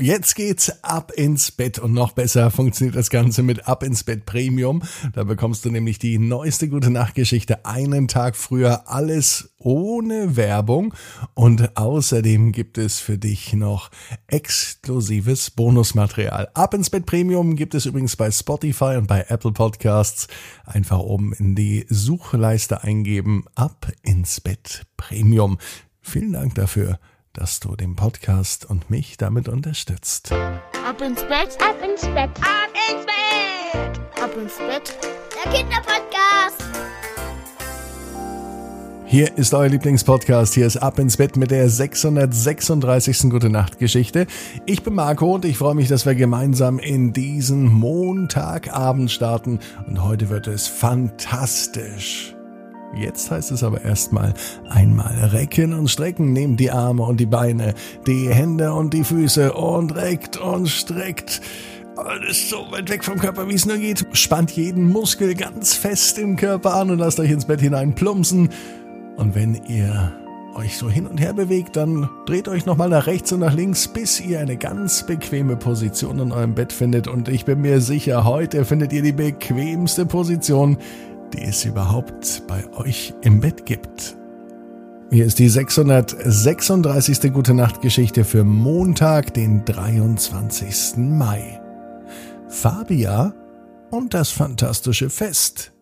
Jetzt geht's ab ins Bett und noch besser funktioniert das Ganze mit Ab ins Bett Premium. Da bekommst du nämlich die neueste gute Nachtgeschichte einen Tag früher, alles ohne Werbung und außerdem gibt es für dich noch exklusives Bonusmaterial. Ab ins Bett Premium gibt es übrigens bei Spotify und bei Apple Podcasts. Einfach oben in die Suchleiste eingeben Ab ins Bett Premium. Vielen Dank dafür dass du den Podcast und mich damit unterstützt. Ab ins Bett, ab ins Bett, ab ins Bett, ab ins Bett, der Kinderpodcast. Hier ist euer Lieblingspodcast. Hier ist Ab ins Bett mit der 636. Gute Nacht Geschichte. Ich bin Marco und ich freue mich, dass wir gemeinsam in diesen Montagabend starten. Und heute wird es fantastisch. Jetzt heißt es aber erstmal einmal recken und strecken, nehmt die Arme und die Beine, die Hände und die Füße und reckt und streckt. Alles so weit weg vom Körper, wie es nur geht. Spannt jeden Muskel ganz fest im Körper an und lasst euch ins Bett hinein plumpsen. Und wenn ihr euch so hin und her bewegt, dann dreht euch nochmal nach rechts und nach links, bis ihr eine ganz bequeme Position in eurem Bett findet. Und ich bin mir sicher, heute findet ihr die bequemste Position, die es überhaupt bei euch im Bett gibt. Hier ist die 636. Gute Nacht Geschichte für Montag, den 23. Mai. Fabia und das fantastische Fest.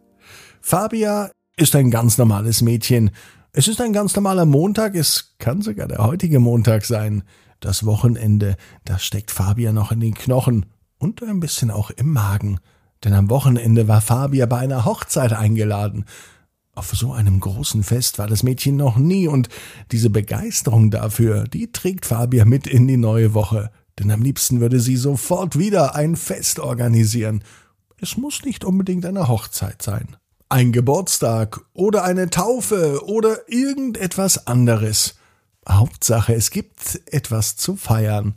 Fabia ist ein ganz normales Mädchen. Es ist ein ganz normaler Montag, es kann sogar der heutige Montag sein. Das Wochenende, das steckt Fabia noch in den Knochen und ein bisschen auch im Magen. Denn am Wochenende war Fabia bei einer Hochzeit eingeladen. Auf so einem großen Fest war das Mädchen noch nie und diese Begeisterung dafür, die trägt Fabia mit in die neue Woche. Denn am liebsten würde sie sofort wieder ein Fest organisieren. Es muss nicht unbedingt eine Hochzeit sein. Ein Geburtstag oder eine Taufe oder irgendetwas anderes. Hauptsache, es gibt etwas zu feiern.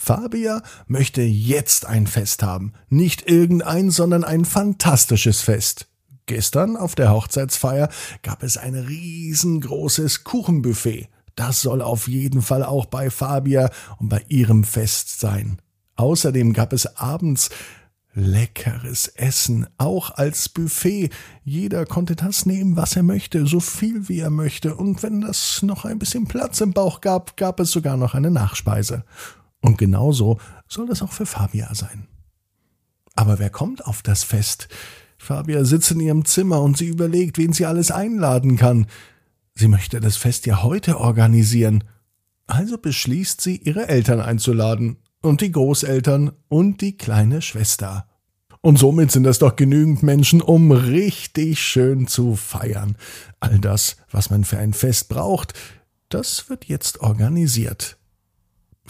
Fabia möchte jetzt ein Fest haben. Nicht irgendein, sondern ein fantastisches Fest. Gestern auf der Hochzeitsfeier gab es ein riesengroßes Kuchenbuffet. Das soll auf jeden Fall auch bei Fabia und bei ihrem Fest sein. Außerdem gab es abends leckeres Essen, auch als Buffet. Jeder konnte das nehmen, was er möchte, so viel wie er möchte, und wenn das noch ein bisschen Platz im Bauch gab, gab es sogar noch eine Nachspeise. Und genauso soll das auch für Fabia sein. Aber wer kommt auf das Fest? Fabia sitzt in ihrem Zimmer und sie überlegt, wen sie alles einladen kann. Sie möchte das Fest ja heute organisieren. Also beschließt sie, ihre Eltern einzuladen und die Großeltern und die kleine Schwester. Und somit sind das doch genügend Menschen, um richtig schön zu feiern. All das, was man für ein Fest braucht, das wird jetzt organisiert.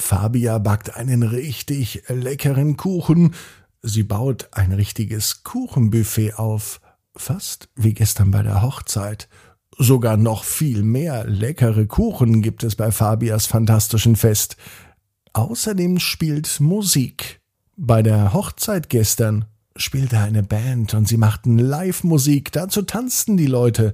Fabia backt einen richtig leckeren Kuchen. Sie baut ein richtiges Kuchenbuffet auf, fast wie gestern bei der Hochzeit. Sogar noch viel mehr leckere Kuchen gibt es bei Fabias fantastischen Fest. Außerdem spielt Musik. Bei der Hochzeit gestern spielte eine Band und sie machten Live-Musik, dazu tanzten die Leute.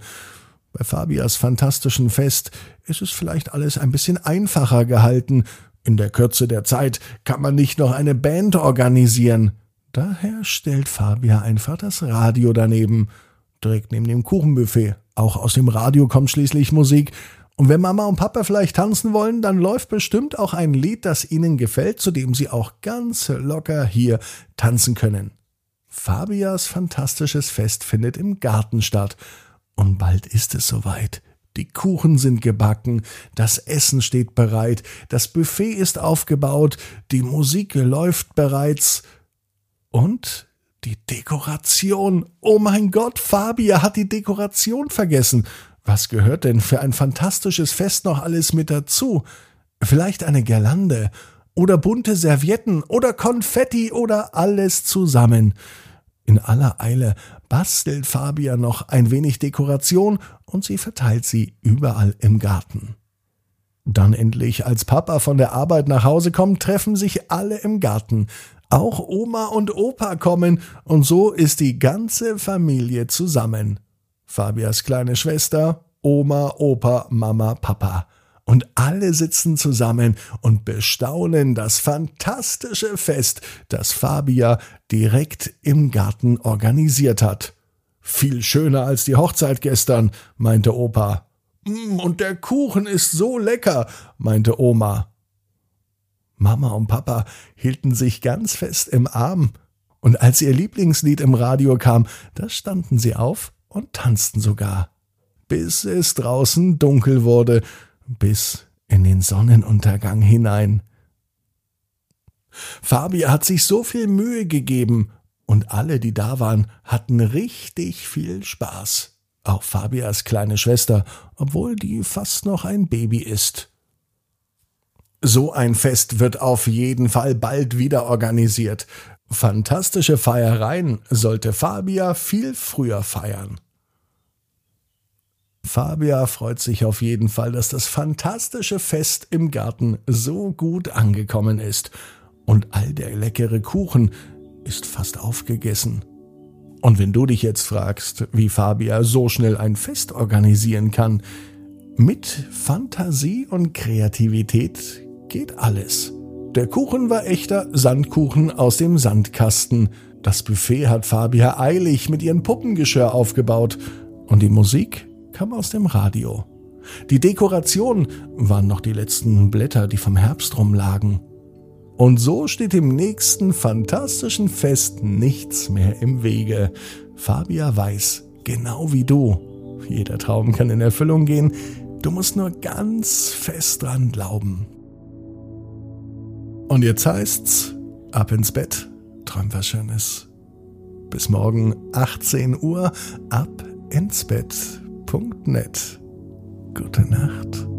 Bei Fabias fantastischen Fest ist es vielleicht alles ein bisschen einfacher gehalten, in der Kürze der Zeit kann man nicht noch eine Band organisieren. Daher stellt Fabia einfach das Radio daneben, direkt neben dem Kuchenbuffet. Auch aus dem Radio kommt schließlich Musik. Und wenn Mama und Papa vielleicht tanzen wollen, dann läuft bestimmt auch ein Lied, das ihnen gefällt, zu dem sie auch ganz locker hier tanzen können. Fabias fantastisches Fest findet im Garten statt. Und bald ist es soweit. Die Kuchen sind gebacken, das Essen steht bereit, das Buffet ist aufgebaut, die Musik läuft bereits und die Dekoration. Oh mein Gott, Fabia hat die Dekoration vergessen. Was gehört denn für ein fantastisches Fest noch alles mit dazu? Vielleicht eine Girlande oder bunte Servietten oder Konfetti oder alles zusammen. In aller Eile bastelt Fabia noch ein wenig Dekoration und sie verteilt sie überall im Garten. Dann endlich, als Papa von der Arbeit nach Hause kommt, treffen sich alle im Garten. Auch Oma und Opa kommen, und so ist die ganze Familie zusammen. Fabias kleine Schwester, Oma, Opa, Mama, Papa. Und alle sitzen zusammen und bestaunen das fantastische Fest, das Fabia direkt im Garten organisiert hat. Viel schöner als die Hochzeit gestern, meinte Opa. Mm, und der Kuchen ist so lecker, meinte Oma. Mama und Papa hielten sich ganz fest im Arm, und als ihr Lieblingslied im Radio kam, da standen sie auf und tanzten sogar, bis es draußen dunkel wurde, bis in den Sonnenuntergang hinein. Fabi hat sich so viel Mühe gegeben, und alle, die da waren, hatten richtig viel Spaß. Auch Fabias kleine Schwester, obwohl die fast noch ein Baby ist. So ein Fest wird auf jeden Fall bald wieder organisiert. Fantastische Feiereien sollte Fabia viel früher feiern. Fabia freut sich auf jeden Fall, dass das fantastische Fest im Garten so gut angekommen ist. Und all der leckere Kuchen ist fast aufgegessen. Und wenn du dich jetzt fragst, wie Fabia so schnell ein Fest organisieren kann, mit Fantasie und Kreativität geht alles. Der Kuchen war echter Sandkuchen aus dem Sandkasten. Das Buffet hat Fabia eilig mit ihrem Puppengeschirr aufgebaut und die Musik kam aus dem Radio. Die Dekoration waren noch die letzten Blätter, die vom Herbst rumlagen. Und so steht dem nächsten fantastischen Fest nichts mehr im Wege. Fabia weiß, genau wie du, jeder Traum kann in Erfüllung gehen, du musst nur ganz fest dran glauben. Und jetzt heißt's, ab ins Bett, träum was Schönes. Bis morgen 18 Uhr, ab ins Bett.net. Gute Nacht.